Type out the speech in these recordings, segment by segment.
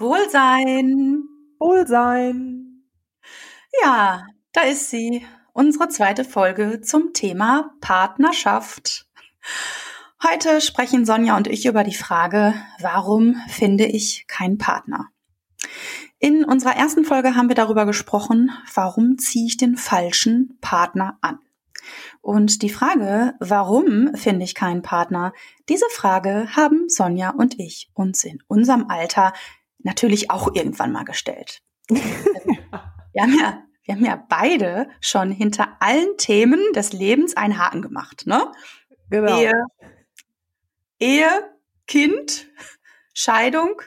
Wohlsein. Wohlsein. Ja, da ist sie, unsere zweite Folge zum Thema Partnerschaft. Heute sprechen Sonja und ich über die Frage, warum finde ich keinen Partner? In unserer ersten Folge haben wir darüber gesprochen, warum ziehe ich den falschen Partner an? Und die Frage, warum finde ich keinen Partner, diese Frage haben Sonja und ich uns in unserem Alter natürlich auch irgendwann mal gestellt. wir, haben ja, wir haben ja beide schon hinter allen Themen des Lebens einen Haken gemacht, ne? Genau. Ehe, Ehe, Kind, Scheidung,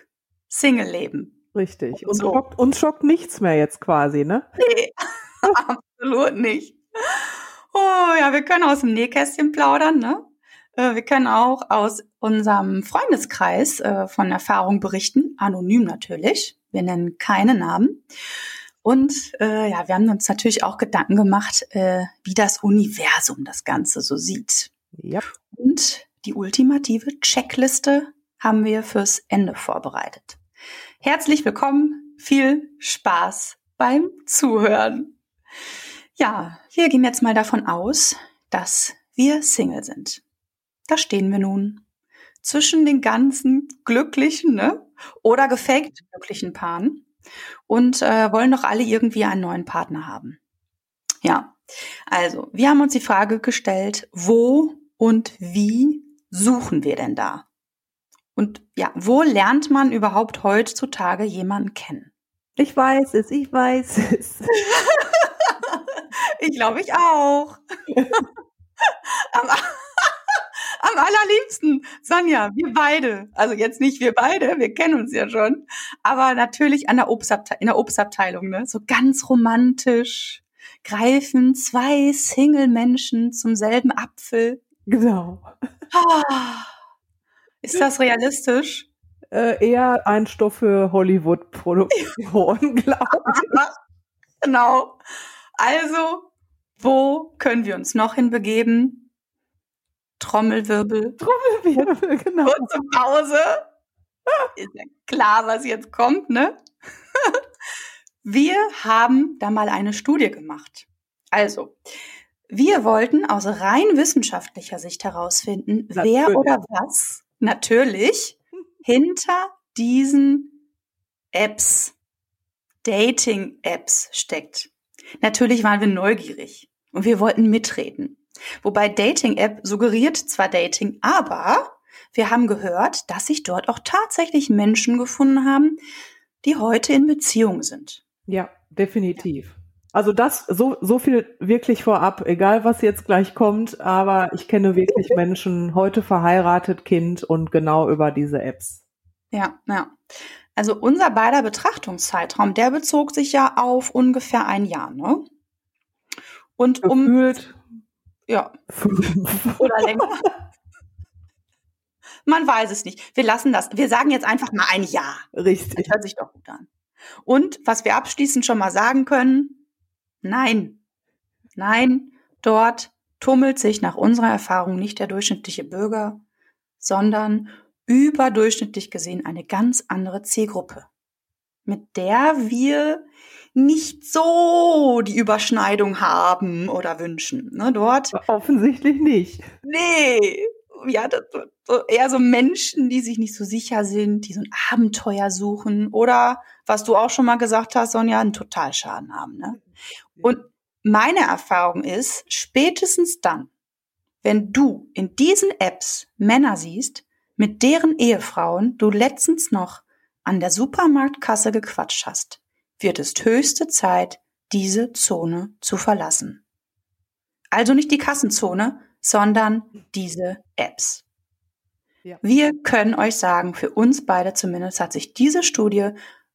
Single-Leben. Richtig. Und so. schockt, uns schockt nichts mehr jetzt quasi, ne? Nee, absolut nicht. Oh ja, wir können aus dem Nähkästchen plaudern, ne? Äh, Wir können auch aus unserem Freundeskreis äh, von Erfahrung berichten, anonym natürlich. Wir nennen keine Namen. Und äh, ja, wir haben uns natürlich auch Gedanken gemacht, äh, wie das Universum das Ganze so sieht. Ja. Und die ultimative Checkliste haben wir fürs Ende vorbereitet. Herzlich willkommen, viel Spaß beim Zuhören. Ja, wir gehen jetzt mal davon aus, dass wir Single sind. Da stehen wir nun. Zwischen den ganzen glücklichen ne? oder gefaked glücklichen Paaren und äh, wollen doch alle irgendwie einen neuen Partner haben. Ja, also wir haben uns die Frage gestellt, wo und wie suchen wir denn da? Und ja, wo lernt man überhaupt heutzutage jemanden kennen? Ich weiß es, ich weiß es. Ich glaube, ich auch. am, am allerliebsten, Sonja, wir beide. Also jetzt nicht wir beide, wir kennen uns ja schon. Aber natürlich an der Obstabte in der Obstabteilung, ne? So ganz romantisch greifen zwei Single-Menschen zum selben Apfel. Genau. Ah, ist das realistisch? Äh, eher ein Stoff für Hollywood-Produktion, glaube ich. Genau. Also, wo können wir uns noch hinbegeben? Trommelwirbel. Trommelwirbel, genau. Kurze Pause. Ist ja klar, was jetzt kommt, ne? Wir haben da mal eine Studie gemacht. Also, wir wollten aus rein wissenschaftlicher Sicht herausfinden, wer Natürlich. oder was natürlich hinter diesen Apps, Dating-Apps steckt. Natürlich waren wir neugierig und wir wollten mitreden. Wobei Dating-App suggeriert zwar Dating, aber wir haben gehört, dass sich dort auch tatsächlich Menschen gefunden haben, die heute in Beziehung sind. Ja, definitiv. Also das, so, so viel wirklich vorab, egal was jetzt gleich kommt, aber ich kenne wirklich Menschen, heute verheiratet, Kind und genau über diese Apps. Ja, ja. Also unser beider Betrachtungszeitraum, der bezog sich ja auf ungefähr ein Jahr, ne? Und um, Gefühlt ja, oder länger. Man weiß es nicht. Wir lassen das. Wir sagen jetzt einfach mal ein. Das Richtig. hört sich doch gut an. Und was wir abschließend schon mal sagen können, nein, nein, dort tummelt sich nach unserer Erfahrung nicht der durchschnittliche Bürger, sondern überdurchschnittlich gesehen eine ganz andere Zielgruppe, mit der wir nicht so die Überschneidung haben oder wünschen. Ne, dort Offensichtlich nicht. Nee, ja, das, so eher so Menschen, die sich nicht so sicher sind, die so ein Abenteuer suchen oder, was du auch schon mal gesagt hast, Sonja, einen Totalschaden haben. Ne? Und meine Erfahrung ist, spätestens dann, wenn du in diesen Apps Männer siehst, mit deren Ehefrauen du letztens noch an der Supermarktkasse gequatscht hast, wird es höchste Zeit, diese Zone zu verlassen. Also nicht die Kassenzone, sondern diese Apps. Ja. Wir können euch sagen, für uns beide zumindest hat sich diese Studie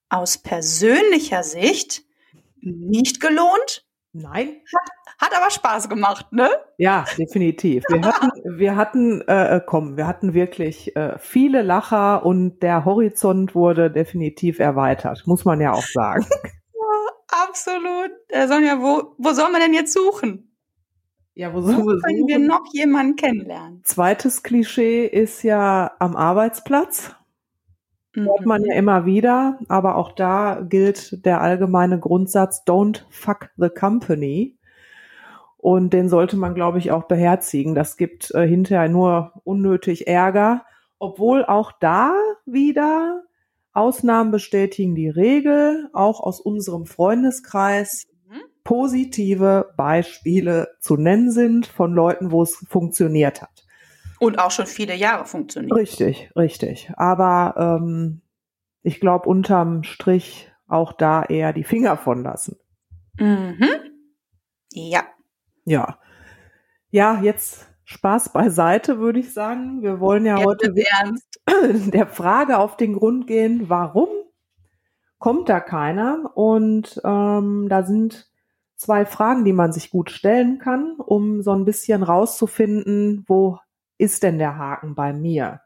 aus persönlicher Sicht nicht gelohnt, Nein? hat aber Spaß gemacht, ne? Ja, definitiv. Wir hatten, wir hatten, äh, komm, wir hatten wirklich äh, viele Lacher und der Horizont wurde definitiv erweitert, muss man ja auch sagen. Absolut. Äh, Sonja, wo, wo sollen wir denn jetzt suchen? Ja, wo Wo sollen wir können wir suchen? noch jemanden kennenlernen? Zweites Klischee ist ja am Arbeitsplatz. Hört man ja immer wieder, aber auch da gilt der allgemeine Grundsatz, don't fuck the company. Und den sollte man, glaube ich, auch beherzigen. Das gibt äh, hinterher nur unnötig Ärger, obwohl auch da wieder Ausnahmen bestätigen die Regel, auch aus unserem Freundeskreis mhm. positive Beispiele zu nennen sind von Leuten, wo es funktioniert hat. Und auch schon viele Jahre funktioniert. Richtig, richtig. Aber ähm, ich glaube, unterm Strich auch da eher die Finger von lassen. Mhm. Ja. Ja. Ja, jetzt Spaß beiseite, würde ich sagen. Wir wollen ja, ja heute der Frage auf den Grund gehen, warum kommt da keiner? Und ähm, da sind zwei Fragen, die man sich gut stellen kann, um so ein bisschen rauszufinden, wo ist denn der Haken bei mir?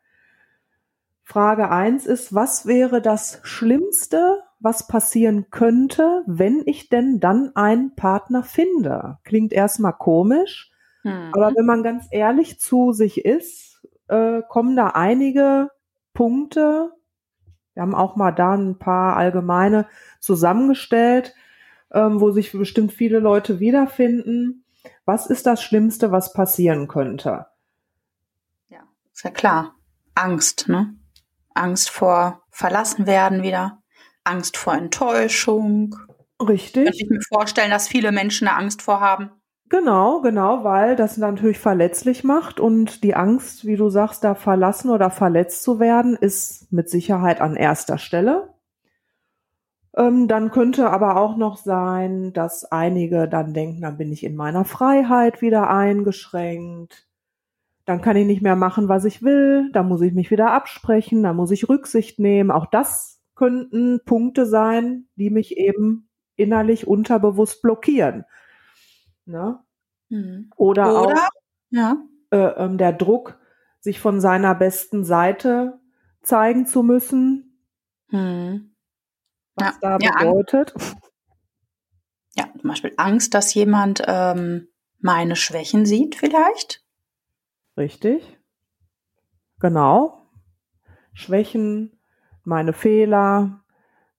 Frage eins ist, was wäre das Schlimmste, was passieren könnte, wenn ich denn dann einen Partner finde? Klingt erstmal komisch, mhm. aber wenn man ganz ehrlich zu sich ist, äh, kommen da einige Punkte. Wir haben auch mal da ein paar allgemeine zusammengestellt, ähm, wo sich bestimmt viele Leute wiederfinden. Was ist das Schlimmste, was passieren könnte? Ist ja klar. Angst, ne? Angst vor verlassen werden wieder. Angst vor Enttäuschung. Richtig. Könnte ich mir vorstellen, dass viele Menschen da Angst vor haben. Genau, genau, weil das natürlich verletzlich macht und die Angst, wie du sagst, da verlassen oder verletzt zu werden, ist mit Sicherheit an erster Stelle. Ähm, dann könnte aber auch noch sein, dass einige dann denken, dann bin ich in meiner Freiheit wieder eingeschränkt dann kann ich nicht mehr machen, was ich will, dann muss ich mich wieder absprechen, dann muss ich Rücksicht nehmen. Auch das könnten Punkte sein, die mich eben innerlich unterbewusst blockieren. Ne? Mhm. Oder, Oder, auch ja. äh, ähm, der Druck, sich von seiner besten Seite zeigen zu müssen. Mhm. Was ja. da bedeutet. Ja, zum Beispiel Angst, dass jemand ähm, meine Schwächen sieht, vielleicht. Richtig. Genau. Schwächen, meine Fehler.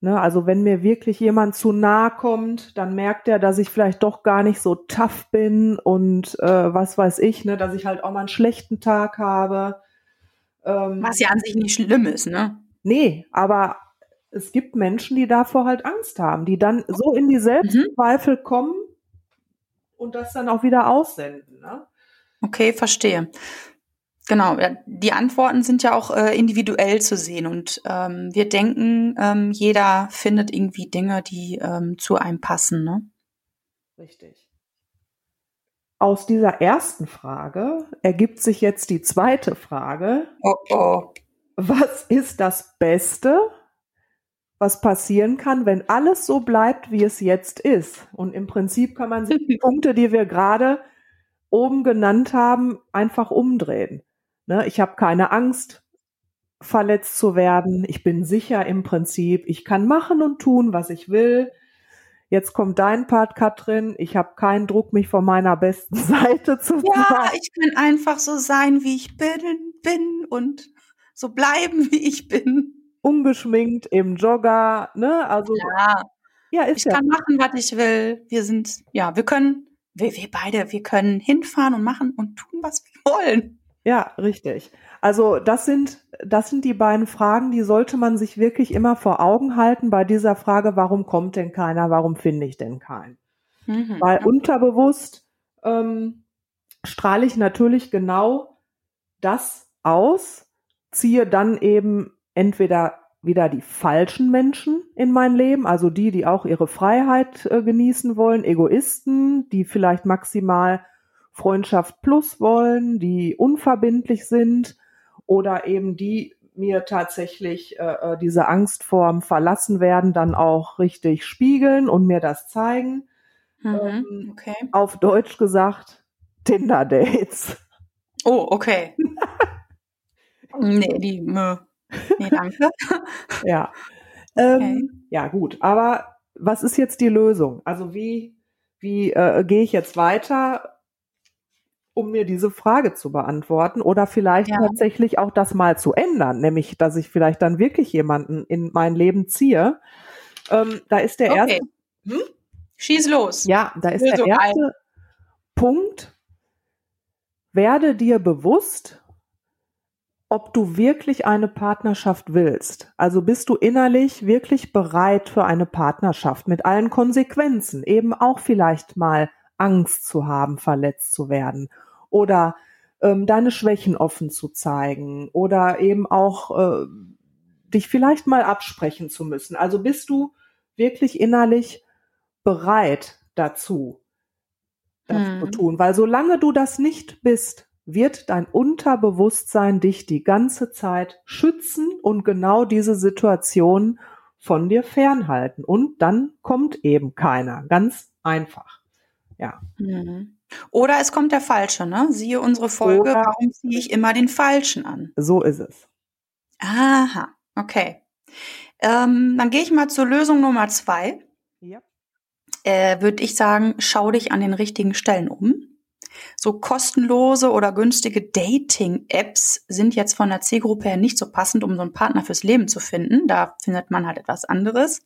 Ne, also wenn mir wirklich jemand zu nahe kommt, dann merkt er, dass ich vielleicht doch gar nicht so tough bin und äh, was weiß ich, ne, dass ich halt auch mal einen schlechten Tag habe. Ähm, was ja an sich nicht schlimm ist, ne? Nee, aber es gibt Menschen, die davor halt Angst haben, die dann so in die Selbstzweifel mhm. kommen und das dann auch wieder aussenden. Ne? Okay, verstehe. Genau, ja, die Antworten sind ja auch äh, individuell zu sehen und ähm, wir denken, ähm, jeder findet irgendwie Dinge, die ähm, zu einem passen. Ne? Richtig. Aus dieser ersten Frage ergibt sich jetzt die zweite Frage. Oh, oh. Was ist das Beste, was passieren kann, wenn alles so bleibt, wie es jetzt ist? Und im Prinzip kann man sich die Punkte, die wir gerade oben genannt haben, einfach umdrehen. Ne? Ich habe keine Angst, verletzt zu werden. Ich bin sicher im Prinzip. Ich kann machen und tun, was ich will. Jetzt kommt dein Part, Katrin. Ich habe keinen Druck, mich von meiner besten Seite zu Ja, zeigen. ich kann einfach so sein, wie ich bin, bin und so bleiben, wie ich bin. Ungeschminkt im Jogger, ne? Also ja, ja ist ich ja. kann machen, was ich will. Wir sind, ja, wir können wir, wir beide, wir können hinfahren und machen und tun, was wir wollen. Ja, richtig. Also das sind, das sind die beiden Fragen, die sollte man sich wirklich immer vor Augen halten bei dieser Frage, warum kommt denn keiner, warum finde ich denn keinen? Mhm, Weil okay. unterbewusst ähm, strahle ich natürlich genau das aus, ziehe dann eben entweder wieder die falschen Menschen in mein Leben, also die, die auch ihre Freiheit äh, genießen wollen, Egoisten, die vielleicht maximal Freundschaft plus wollen, die unverbindlich sind oder eben die mir tatsächlich äh, äh diese Angst vorm Verlassen werden dann auch richtig spiegeln und mir das zeigen. Mhm, ähm, okay. Auf Deutsch gesagt, Tinder-Dates. Oh, okay. nee, die, mh. Nee, danke. ja. Ähm, okay. Ja, gut. Aber was ist jetzt die Lösung? Also wie, wie äh, gehe ich jetzt weiter? um mir diese Frage zu beantworten oder vielleicht ja. tatsächlich auch das mal zu ändern, nämlich dass ich vielleicht dann wirklich jemanden in mein Leben ziehe. Ähm, da ist der okay. erste. Hm? Schieß los. Ja, da ist der erste ein. Punkt. Werde dir bewusst, ob du wirklich eine Partnerschaft willst. Also bist du innerlich wirklich bereit für eine Partnerschaft mit allen Konsequenzen, eben auch vielleicht mal Angst zu haben, verletzt zu werden oder ähm, deine Schwächen offen zu zeigen oder eben auch äh, dich vielleicht mal absprechen zu müssen. Also bist du wirklich innerlich bereit dazu, das hm. zu tun. Weil solange du das nicht bist, wird dein Unterbewusstsein dich die ganze Zeit schützen und genau diese Situation von dir fernhalten. Und dann kommt eben keiner. Ganz einfach. Ja. Mhm. Oder es kommt der Falsche, ne? Siehe unsere Folge, Oder warum ziehe ich immer den Falschen an? So ist es. Aha, okay. Ähm, dann gehe ich mal zur Lösung Nummer zwei. Ja. Äh, Würde ich sagen, schau dich an den richtigen Stellen um. So kostenlose oder günstige Dating-Apps sind jetzt von der Zielgruppe her nicht so passend, um so einen Partner fürs Leben zu finden. Da findet man halt etwas anderes.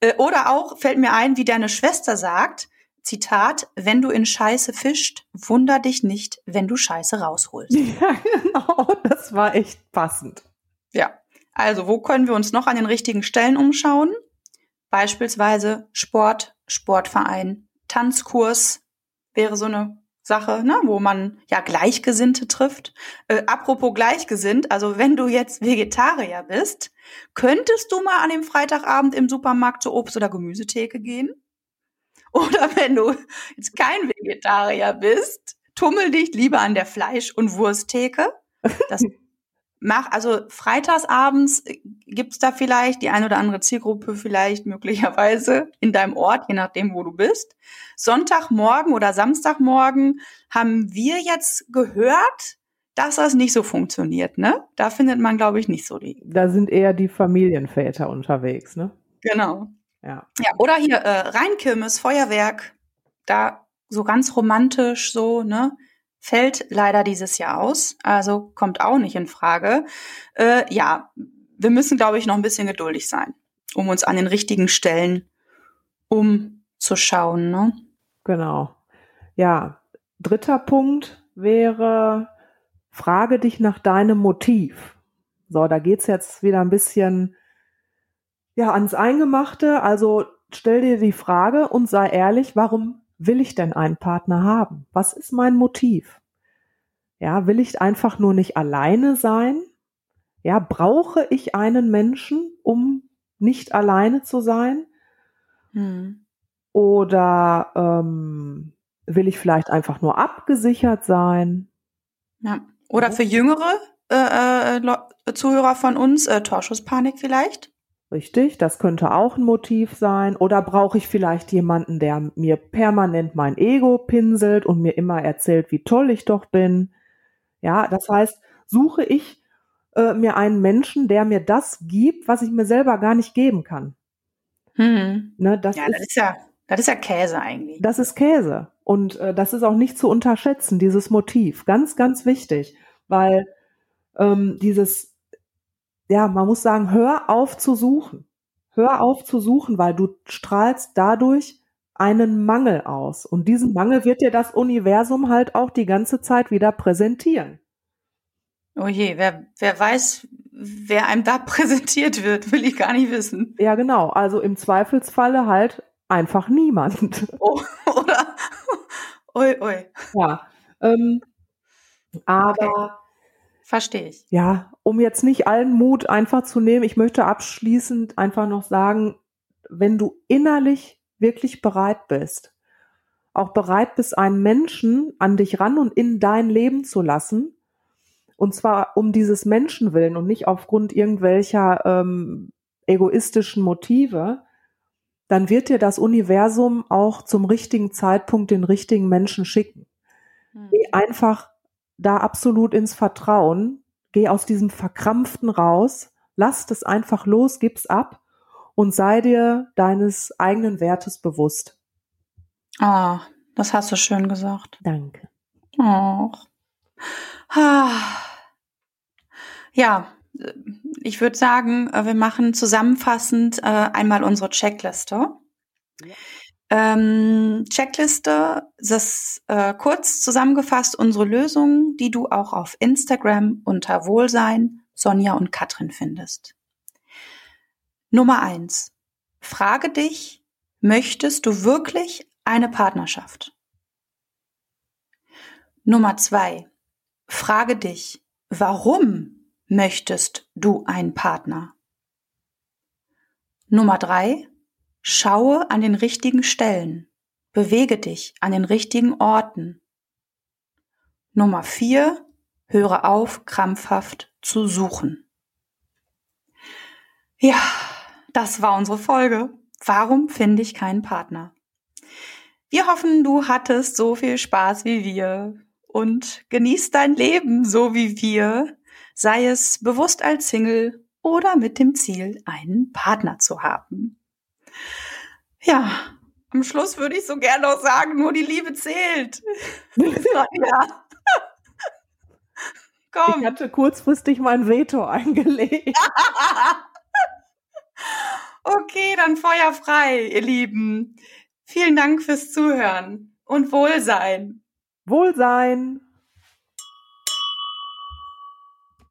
Äh, oder auch fällt mir ein, wie deine Schwester sagt, Zitat, wenn du in Scheiße fischt, wunder dich nicht, wenn du Scheiße rausholst. Ja, genau, das war echt passend. Ja, also wo können wir uns noch an den richtigen Stellen umschauen? Beispielsweise Sport, Sportverein, Tanzkurs wäre so eine Sache, ne, wo man ja Gleichgesinnte trifft. Äh, apropos Gleichgesinnt, also wenn du jetzt Vegetarier bist, könntest du mal an dem Freitagabend im Supermarkt zur Obst- oder Gemüsetheke gehen? Oder wenn du jetzt kein Vegetarier bist, tummel dich lieber an der Fleisch- und Wursttheke. Das mach, also freitagsabends gibt's da vielleicht die ein oder andere Zielgruppe vielleicht möglicherweise in deinem Ort, je nachdem, wo du bist. Sonntagmorgen oder Samstagmorgen haben wir jetzt gehört, dass das nicht so funktioniert, ne? Da findet man, glaube ich, nicht so die. Da sind eher die Familienväter unterwegs, ne? Genau. Ja. Ja, oder hier äh, Rheinkirmes, Feuerwerk, da so ganz romantisch so, ne? Fällt leider dieses Jahr aus, also kommt auch nicht in Frage. Äh, ja, wir müssen, glaube ich, noch ein bisschen geduldig sein, um uns an den richtigen Stellen umzuschauen. Ne? Genau. Ja, dritter Punkt wäre, frage dich nach deinem Motiv. So, da geht's jetzt wieder ein bisschen ja, ans Eingemachte. Also stell dir die Frage und sei ehrlich, warum will ich denn einen Partner haben? Was ist mein Motiv? Ja, will ich einfach nur nicht alleine sein? Ja, brauche ich einen Menschen, um nicht alleine zu sein? Hm. Oder ähm, will ich vielleicht einfach nur abgesichert sein? Ja. Oder für jüngere äh, äh, Zuhörer von uns, äh, Torschusspanik vielleicht? Richtig, das könnte auch ein Motiv sein. Oder brauche ich vielleicht jemanden, der mir permanent mein Ego pinselt und mir immer erzählt, wie toll ich doch bin? Ja, das heißt, suche ich äh, mir einen Menschen, der mir das gibt, was ich mir selber gar nicht geben kann. Hm. Ne, das, ja, ist, das ist ja, das ist ja Käse eigentlich. Das ist Käse. Und äh, das ist auch nicht zu unterschätzen, dieses Motiv. Ganz, ganz wichtig, weil ähm, dieses ja, man muss sagen, hör auf zu suchen. Hör auf zu suchen, weil du strahlst dadurch einen Mangel aus. Und diesen Mangel wird dir das Universum halt auch die ganze Zeit wieder präsentieren. Oh je, wer, wer weiß, wer einem da präsentiert wird, will ich gar nicht wissen. Ja, genau. Also im Zweifelsfalle halt einfach niemand. Oh, oder? Ui, ui. Ja. Ähm, aber. Verstehe ich. Ja, um jetzt nicht allen Mut einfach zu nehmen, ich möchte abschließend einfach noch sagen, wenn du innerlich wirklich bereit bist, auch bereit bist, einen Menschen an dich ran und in dein Leben zu lassen, und zwar um dieses Menschenwillen und nicht aufgrund irgendwelcher ähm, egoistischen Motive, dann wird dir das Universum auch zum richtigen Zeitpunkt den richtigen Menschen schicken. Hm. Geh einfach da absolut ins Vertrauen, geh aus diesem Verkrampften raus, lass das einfach los, gib's ab und sei dir deines eigenen Wertes bewusst. Ah, das hast du schön gesagt. Danke. Och. Ja, ich würde sagen, äh, wir machen zusammenfassend äh, einmal unsere Checkliste. Ja. Ähm, Checkliste, das äh, kurz zusammengefasst unsere Lösung, die du auch auf Instagram unter Wohlsein, Sonja und Katrin findest. Nummer eins. Frage dich, möchtest du wirklich eine Partnerschaft? Nummer zwei. Frage dich, warum möchtest du einen Partner? Nummer drei. Schaue an den richtigen Stellen. Bewege dich an den richtigen Orten. Nummer vier, höre auf, krampfhaft zu suchen. Ja, das war unsere Folge. Warum finde ich keinen Partner? Wir hoffen, du hattest so viel Spaß wie wir und genießt dein Leben so wie wir, sei es bewusst als Single oder mit dem Ziel, einen Partner zu haben. Ja, am Schluss würde ich so gerne noch sagen, nur die Liebe zählt. ja. Komm. Ich hatte kurzfristig mein Veto eingelegt. okay, dann Feuer frei, ihr Lieben. Vielen Dank fürs Zuhören und Wohlsein. Wohlsein.